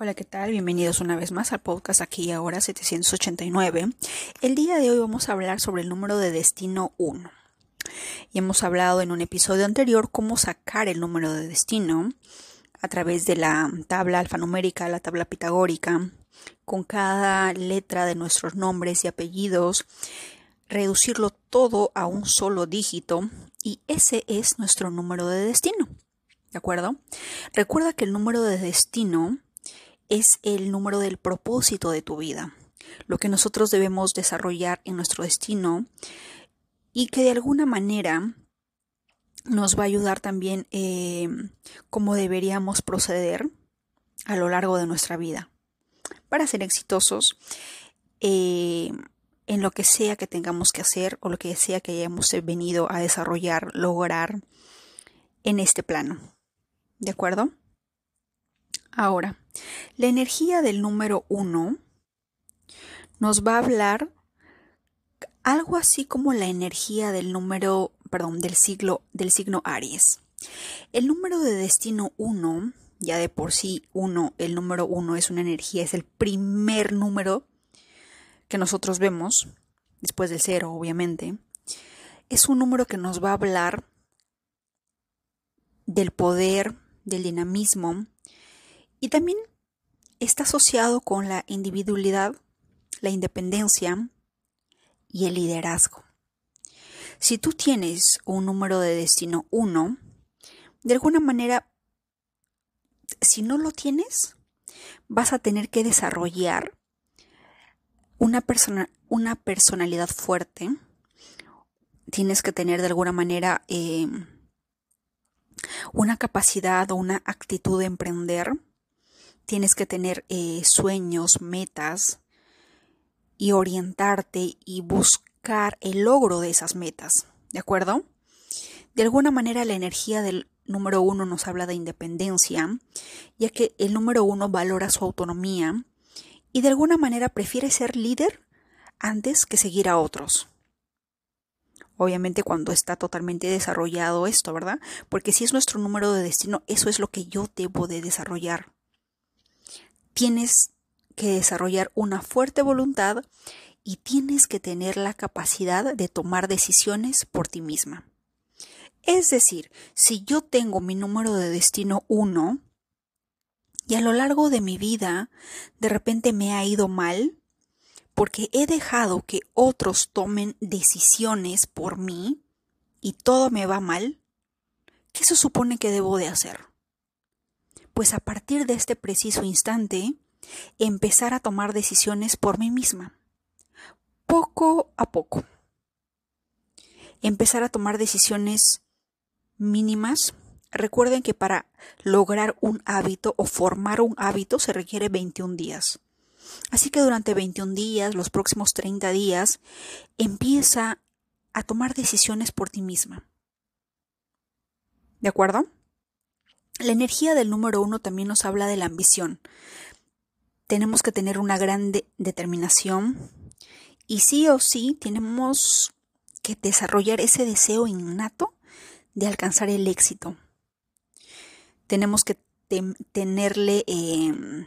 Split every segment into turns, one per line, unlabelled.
Hola, ¿qué tal? Bienvenidos una vez más al podcast aquí y ahora 789. El día de hoy vamos a hablar sobre el número de destino 1. Y hemos hablado en un episodio anterior cómo sacar el número de destino a través de la tabla alfanumérica, la tabla pitagórica, con cada letra de nuestros nombres y apellidos, reducirlo todo a un solo dígito y ese es nuestro número de destino. ¿De acuerdo? Recuerda que el número de destino es el número del propósito de tu vida, lo que nosotros debemos desarrollar en nuestro destino y que de alguna manera nos va a ayudar también eh, cómo deberíamos proceder a lo largo de nuestra vida para ser exitosos eh, en lo que sea que tengamos que hacer o lo que sea que hayamos venido a desarrollar, lograr en este plano. ¿De acuerdo? Ahora, la energía del número uno nos va a hablar algo así como la energía del número, perdón, del siglo, del signo Aries. El número de destino 1, ya de por sí uno, el número uno es una energía, es el primer número que nosotros vemos, después del cero, obviamente. Es un número que nos va a hablar del poder, del dinamismo, y también está asociado con la individualidad, la independencia y el liderazgo. Si tú tienes un número de destino 1, de alguna manera, si no lo tienes, vas a tener que desarrollar una, persona, una personalidad fuerte. Tienes que tener de alguna manera eh, una capacidad o una actitud de emprender tienes que tener eh, sueños, metas y orientarte y buscar el logro de esas metas, ¿de acuerdo? De alguna manera la energía del número uno nos habla de independencia, ya que el número uno valora su autonomía y de alguna manera prefiere ser líder antes que seguir a otros. Obviamente cuando está totalmente desarrollado esto, ¿verdad? Porque si es nuestro número de destino, eso es lo que yo debo de desarrollar tienes que desarrollar una fuerte voluntad y tienes que tener la capacidad de tomar decisiones por ti misma. Es decir, si yo tengo mi número de destino 1 y a lo largo de mi vida de repente me ha ido mal porque he dejado que otros tomen decisiones por mí y todo me va mal, ¿qué se supone que debo de hacer? Pues a partir de este preciso instante, empezar a tomar decisiones por mí misma, poco a poco. Empezar a tomar decisiones mínimas. Recuerden que para lograr un hábito o formar un hábito se requiere 21 días. Así que durante 21 días, los próximos 30 días, empieza a tomar decisiones por ti misma. ¿De acuerdo? La energía del número uno también nos habla de la ambición. Tenemos que tener una gran determinación y sí o sí tenemos que desarrollar ese deseo innato de alcanzar el éxito. Tenemos que tenerle, em,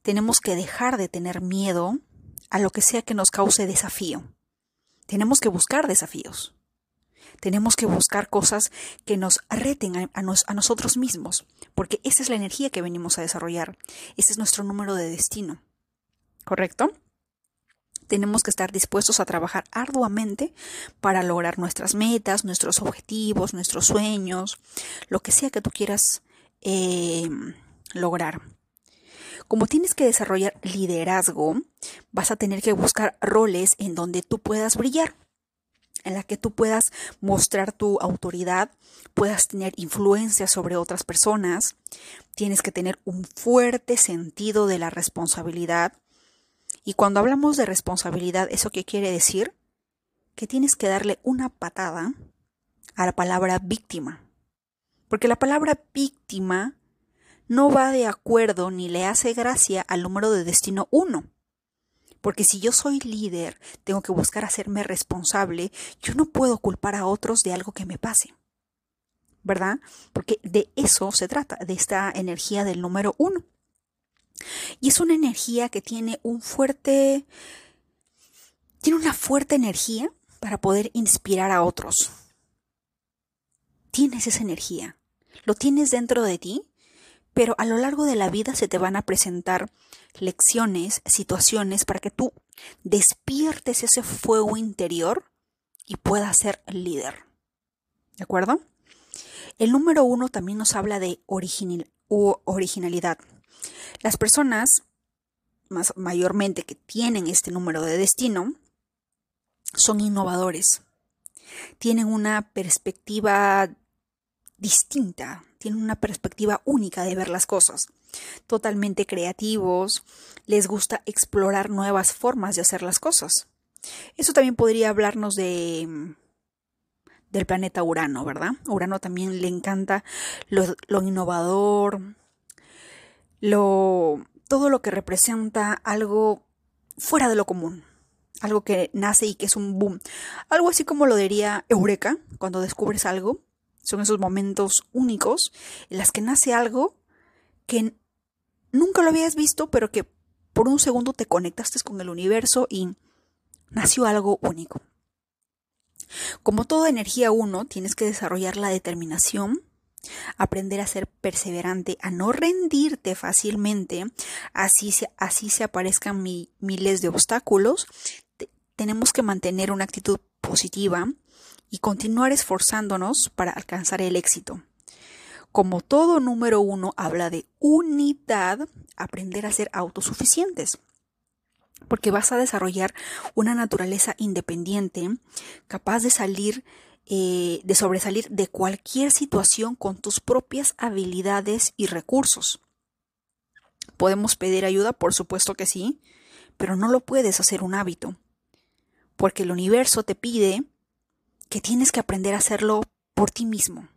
tenemos que dejar de tener miedo a lo que sea que nos cause desafío. Tenemos que buscar desafíos. Tenemos que buscar cosas que nos reten a, nosotros mismos, porque esa es la energía que venimos a desarrollar. Ese es nuestro número de destino. ¿Correcto? Tenemos que estar dispuestos a trabajar arduamente para lograr nuestras metas, nuestros objetivos, nuestros sueños, lo que sea que tú quieras eh, lograr. Como tienes que desarrollar liderazgo, vas a tener que buscar roles en donde tú puedas brillar en la que tú puedas mostrar tu autoridad, puedas tener influencia sobre otras personas, tienes que tener un fuerte sentido de la responsabilidad. Y cuando hablamos de responsabilidad, ¿eso qué quiere decir? Que tienes que darle una patada a la palabra víctima. Porque la palabra víctima no va de acuerdo ni le hace gracia al número de destino 1. Porque si yo soy líder, tengo que buscar hacerme responsable. Yo no puedo culpar a otros de algo que me pase. ¿Verdad? Porque de eso se trata, de esta energía del número uno. Y es una energía que tiene un fuerte, tiene una fuerte energía para poder inspirar a otros. Tienes esa energía, lo tienes dentro de ti, pero a lo largo de la vida se te van a presentar lecciones, situaciones para que tú despiertes ese fuego interior y puedas ser líder. ¿De acuerdo? El número uno también nos habla de originalidad. Las personas, más mayormente que tienen este número de destino, son innovadores. Tienen una perspectiva distinta, tienen una perspectiva única de ver las cosas. Totalmente creativos, les gusta explorar nuevas formas de hacer las cosas. Eso también podría hablarnos de del planeta Urano, ¿verdad? Urano también le encanta lo, innovador, lo, todo lo que representa algo fuera de lo común, algo que nace y que es un boom. Algo así como lo diría Eureka, cuando descubres algo. Son esos momentos únicos en los que nace algo que nunca lo habías visto, pero que por un segundo te conectaste con el universo y nació algo único. Como toda energía uno, tienes que desarrollar la determinación, aprender a ser perseverante, a no rendirte fácilmente, así se, así se aparezcan miles de obstáculos. tenemos que mantener una actitud positiva y continuar esforzándonos para alcanzar el éxito. Como todo número uno habla de unidad, aprender a ser autosuficientes porque vas a desarrollar una naturaleza independiente, capaz de salir, eh, de sobresalir de cualquier situación con tus propias habilidades y recursos. ¿Podemos pedir ayuda? Por supuesto que sí, pero no lo puedes hacer un hábito, porque el universo te pide que tienes que aprender a hacerlo por ti mismo.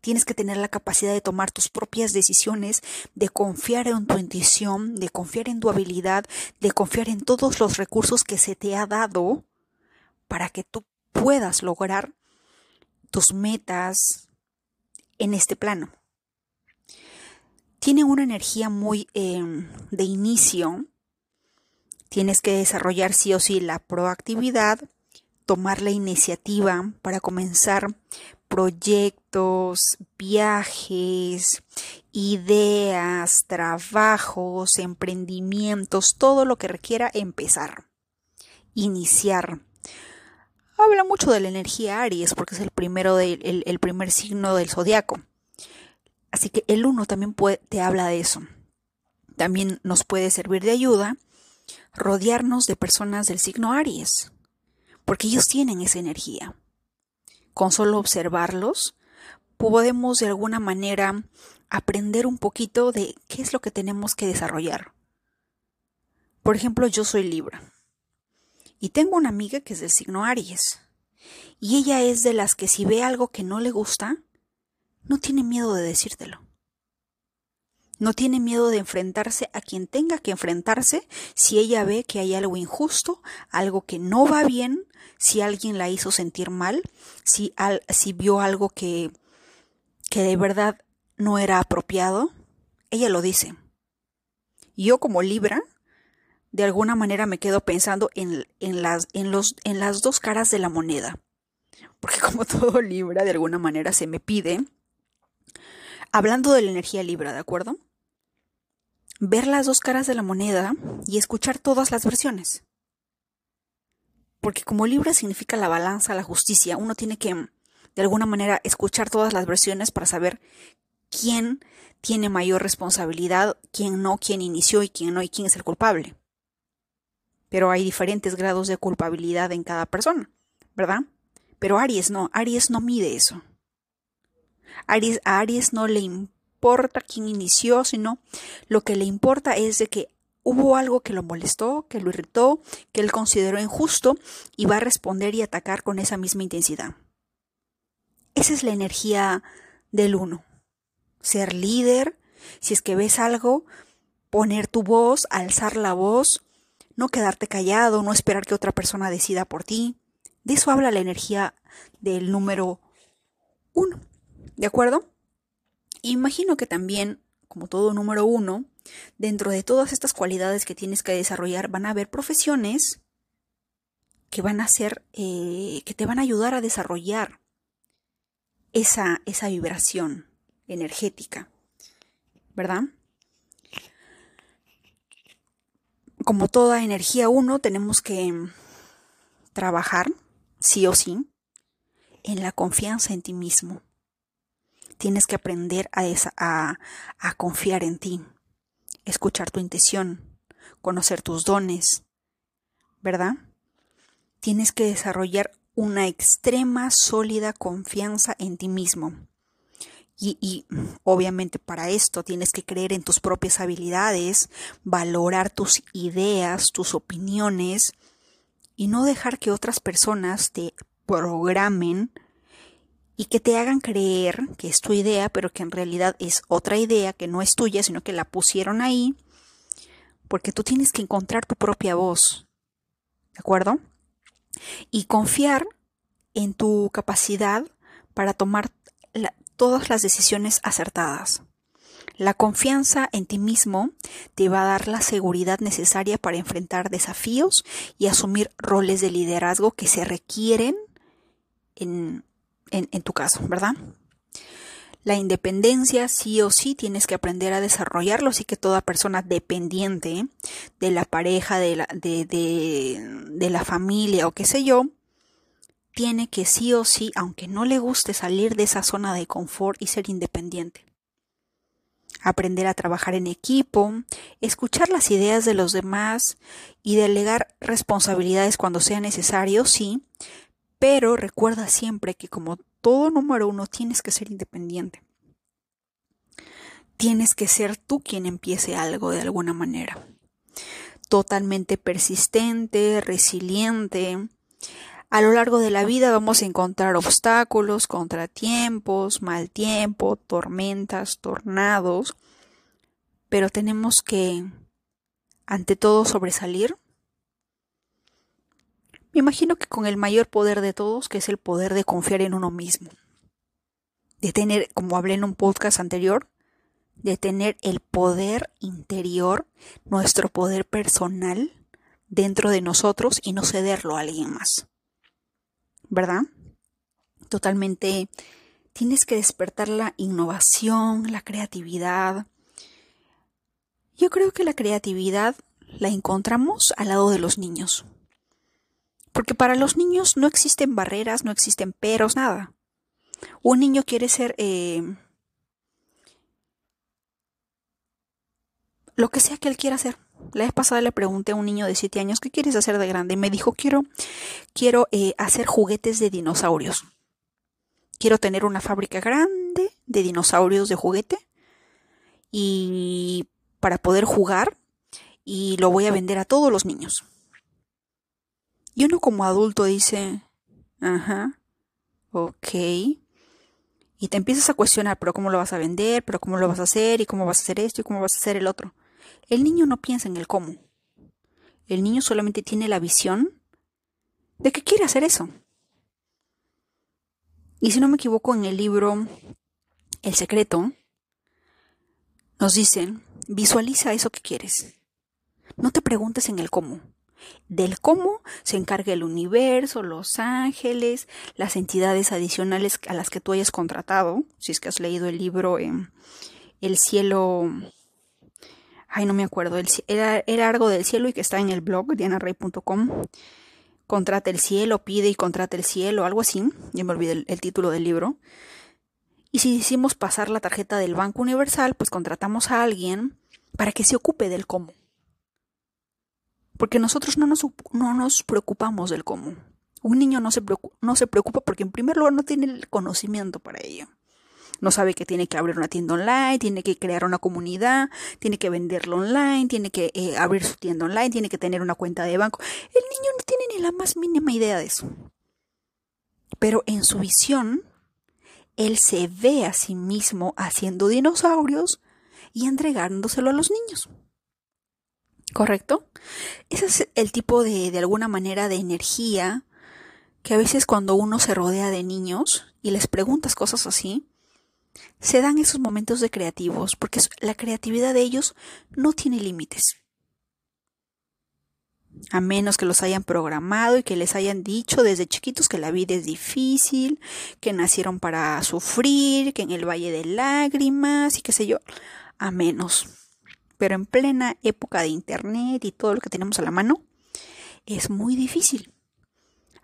Tienes que tener la capacidad de tomar tus propias decisiones, de confiar en tu intuición, de confiar en tu habilidad, de confiar en todos los recursos que se te ha dado para que tú puedas lograr tus metas en este plano. Tiene una energía muy em, de inicio. Tienes que desarrollar sí o sí la proactividad, tomar la iniciativa para comenzar proyectos, viajes, ideas, trabajos, emprendimientos, todo lo que requiera empezar, iniciar. Habla mucho de la energía Aries porque es el primero del, el, primer signo del zodiaco. Así que el uno también te habla de eso. También nos puede servir de ayuda rodearnos de personas del signo Aries, porque ellos tienen esa energía con solo observarlos, podemos de alguna manera aprender un poquito de qué es lo que tenemos que desarrollar. Por ejemplo, yo soy Libra y tengo una amiga que es del signo Aries y ella es de las que si ve algo que no le gusta, no tiene miedo de decírtelo. No tiene miedo de enfrentarse a quien tenga que enfrentarse si ella ve que hay algo injusto, algo que no va bien, si alguien la hizo sentir mal, si, si vio algo que, que de verdad no era apropiado. Ella lo dice. Yo como Libra, de alguna manera me quedo pensando en las dos caras de la moneda. Porque como todo Libra, de alguna manera se me pide hablando de la energía Libra, ¿de acuerdo? Ver las dos caras de la moneda y escuchar todas las versiones. Porque como Libra significa la balanza, la justicia, uno tiene que, de alguna manera, escuchar todas las versiones para saber quién tiene mayor responsabilidad, quién no, quién inició y quién no y quién es el culpable. Pero hay diferentes grados de culpabilidad en cada persona, ¿verdad? Pero Aries no, Aries no mide eso. Aries, a Aries no le importa quién inició, sino lo que le importa es de que hubo algo que lo molestó, que lo irritó, que él consideró injusto y va a responder y atacar con esa misma intensidad. Esa es la energía del uno. Ser líder, si es que ves algo, poner tu voz, alzar la voz, no quedarte callado, no esperar que otra persona decida por ti. De eso habla la energía del número uno. ¿De acuerdo? Imagino que también como todo número uno, dentro de todas estas cualidades que tienes que desarrollar van a haber profesiones que van a ser, eh, que te van a ayudar a desarrollar esa, esa vibración energética, ¿verdad? Como toda energía uno, tenemos que trabajar, sí o sí, en la confianza en ti mismo. Tienes que aprender a, a, a confiar en ti, escuchar tu intención, conocer tus dones, ¿verdad? Tienes que desarrollar una extrema, sólida confianza en ti mismo. Y, y, obviamente para esto tienes que creer en tus propias habilidades, valorar tus ideas, tus opiniones y no dejar que otras personas te programen y que te hagan creer que es tu idea, pero que en realidad es otra idea que no es tuya, sino que la pusieron ahí, porque tú tienes que encontrar tu propia voz, ¿de acuerdo? Y confiar en tu capacidad para tomar todas las decisiones acertadas. La confianza en ti mismo te va a dar la seguridad necesaria para enfrentar desafíos y asumir roles de liderazgo que se requieren en, en, tu caso, ¿verdad? La independencia sí o sí tienes que aprender a desarrollarlo, así que toda persona dependiente de la pareja, de la, de, de la familia o qué sé yo, tiene que sí o sí, aunque no le guste salir de esa zona de confort y ser independiente. Aprender a trabajar en equipo, escuchar las ideas de los demás y delegar responsabilidades cuando sea necesario, sí, pero recuerda siempre que como todo número uno tienes que ser independiente. Tienes que ser tú quien empiece algo de alguna manera. Totalmente persistente, resiliente. A lo largo de la vida vamos a encontrar obstáculos, contratiempos, mal tiempo, tormentas, tornados, pero tenemos que, ante todo, sobresalir me imagino que con el mayor poder de todos, que es el poder de confiar en uno mismo. De tener, como hablé en un podcast anterior, de tener el poder interior, nuestro poder personal dentro de nosotros y no cederlo a alguien más. ¿Verdad? Totalmente tienes que despertar la innovación, la creatividad. Yo creo que la creatividad la encontramos al lado de los niños. Porque para los niños no existen barreras, no existen peros, nada. Un niño quiere ser eh, lo que sea que él quiera hacer. La vez pasada le pregunté a un niño de 7 años, ¿qué quieres hacer de grande? Y me dijo, quiero, quiero eh, hacer juguetes de dinosaurios. Quiero tener una fábrica grande de dinosaurios de juguete. Y para poder jugar. Y lo voy a vender a todos los niños. Y uno como adulto dice, ajá, ok. Y te empiezas a cuestionar, pero ¿cómo lo vas a vender? ¿Pero cómo lo vas a hacer? ¿Y cómo vas a hacer esto? ¿Y cómo vas a hacer el otro? El niño no piensa en el cómo. El niño solamente tiene la visión de que quiere hacer eso. Y si no me equivoco, en el libro El secreto, nos dicen, visualiza eso que quieres. No te preguntes en el cómo. Del cómo se encarga el universo, los ángeles, las entidades adicionales a las que tú hayas contratado, si es que has leído el libro El cielo, ay no me acuerdo, era, era, algo del cielo y que está en el blog dianarey.com. Contrata el cielo, pide y contrata el cielo, algo así, ya me olvidé el, el título del libro. Y si decimos pasar la tarjeta del Banco Universal, pues contratamos a alguien para que se ocupe del cómo. Porque nosotros no nos, no nos preocupamos del cómo. Un niño no se, preocupa, porque en primer lugar no tiene el conocimiento para ello. No sabe que tiene que abrir una tienda online, tiene que crear una comunidad, tiene que venderlo online, tiene que eh, abrir su tienda online, tiene que tener una cuenta de banco. El niño no tiene ni la más mínima idea de eso. Pero en su visión, él se ve a sí mismo haciendo dinosaurios y entregándoselo a los niños. ¿Correcto? Ese es el tipo de, de alguna manera, de energía que a veces cuando uno se rodea de niños y les preguntas cosas así, se dan esos momentos de creativos, porque la creatividad de ellos no tiene límites. A menos que los hayan programado y que les hayan dicho desde chiquitos que la vida es difícil, que nacieron para sufrir, que en el valle de lágrimas y qué sé yo. A menos. Pero en plena época de Internet y todo lo que tenemos a la mano, es muy difícil.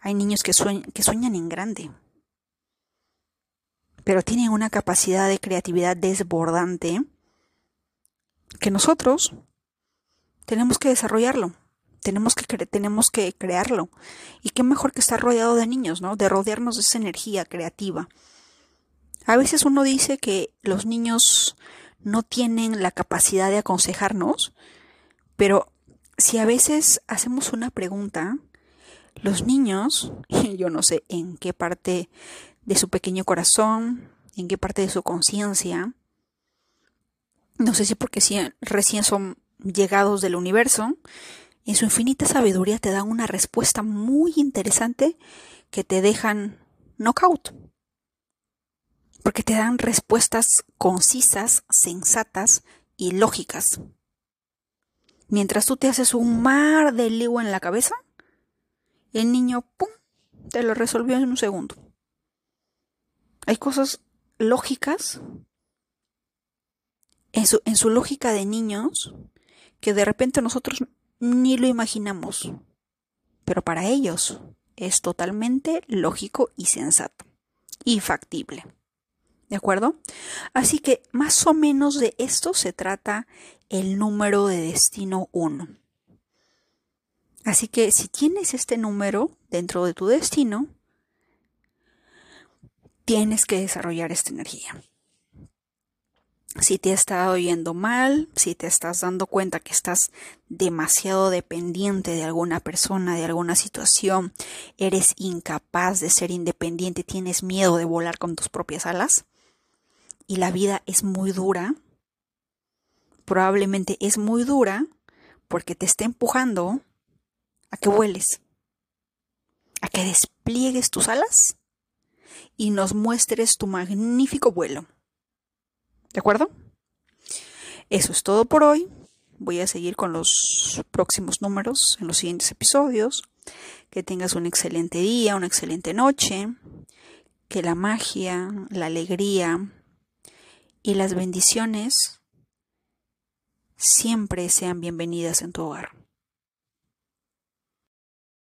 Hay niños que, sueñan en grande, pero tienen una capacidad de creatividad desbordante que nosotros tenemos que desarrollarlo, tenemos que, tenemos que crearlo. Y qué mejor que estar rodeado de niños, ¿no? De rodearnos de esa energía creativa. A veces uno dice que los niños no tienen la capacidad de aconsejarnos, pero si a veces hacemos una pregunta, los niños, yo no sé en qué parte de su pequeño corazón, en qué parte de su conciencia. No sé si porque recién son llegados del universo, en su infinita sabiduría te dan una respuesta muy interesante que te dejan knockout. Porque te dan respuestas concisas, sensatas y lógicas. Mientras tú te haces un mar de lío en la cabeza, el niño, ¡pum!, te lo resolvió en un segundo. Hay cosas lógicas en su, en su lógica de niños que de repente nosotros ni lo imaginamos. Pero para ellos es totalmente lógico y sensato y factible. ¿De acuerdo? Así que más o menos de esto se trata el número de destino 1. Así que si tienes este número dentro de tu destino, tienes que desarrollar esta energía. Si te estado yendo mal, si te estás dando cuenta que estás demasiado dependiente de alguna persona, de alguna situación, eres incapaz de ser independiente, tienes miedo de volar con tus propias alas y la vida es muy dura, probablemente es muy dura porque te está empujando a que vueles, a que despliegues tus alas y nos muestres tu magnífico vuelo. ¿De acuerdo? Eso es todo por hoy. Voy a seguir con los próximos números en los siguientes episodios. Que tengas un excelente día, una excelente noche. Que la magia, la alegría y las bendiciones siempre sean bienvenidas en tu hogar.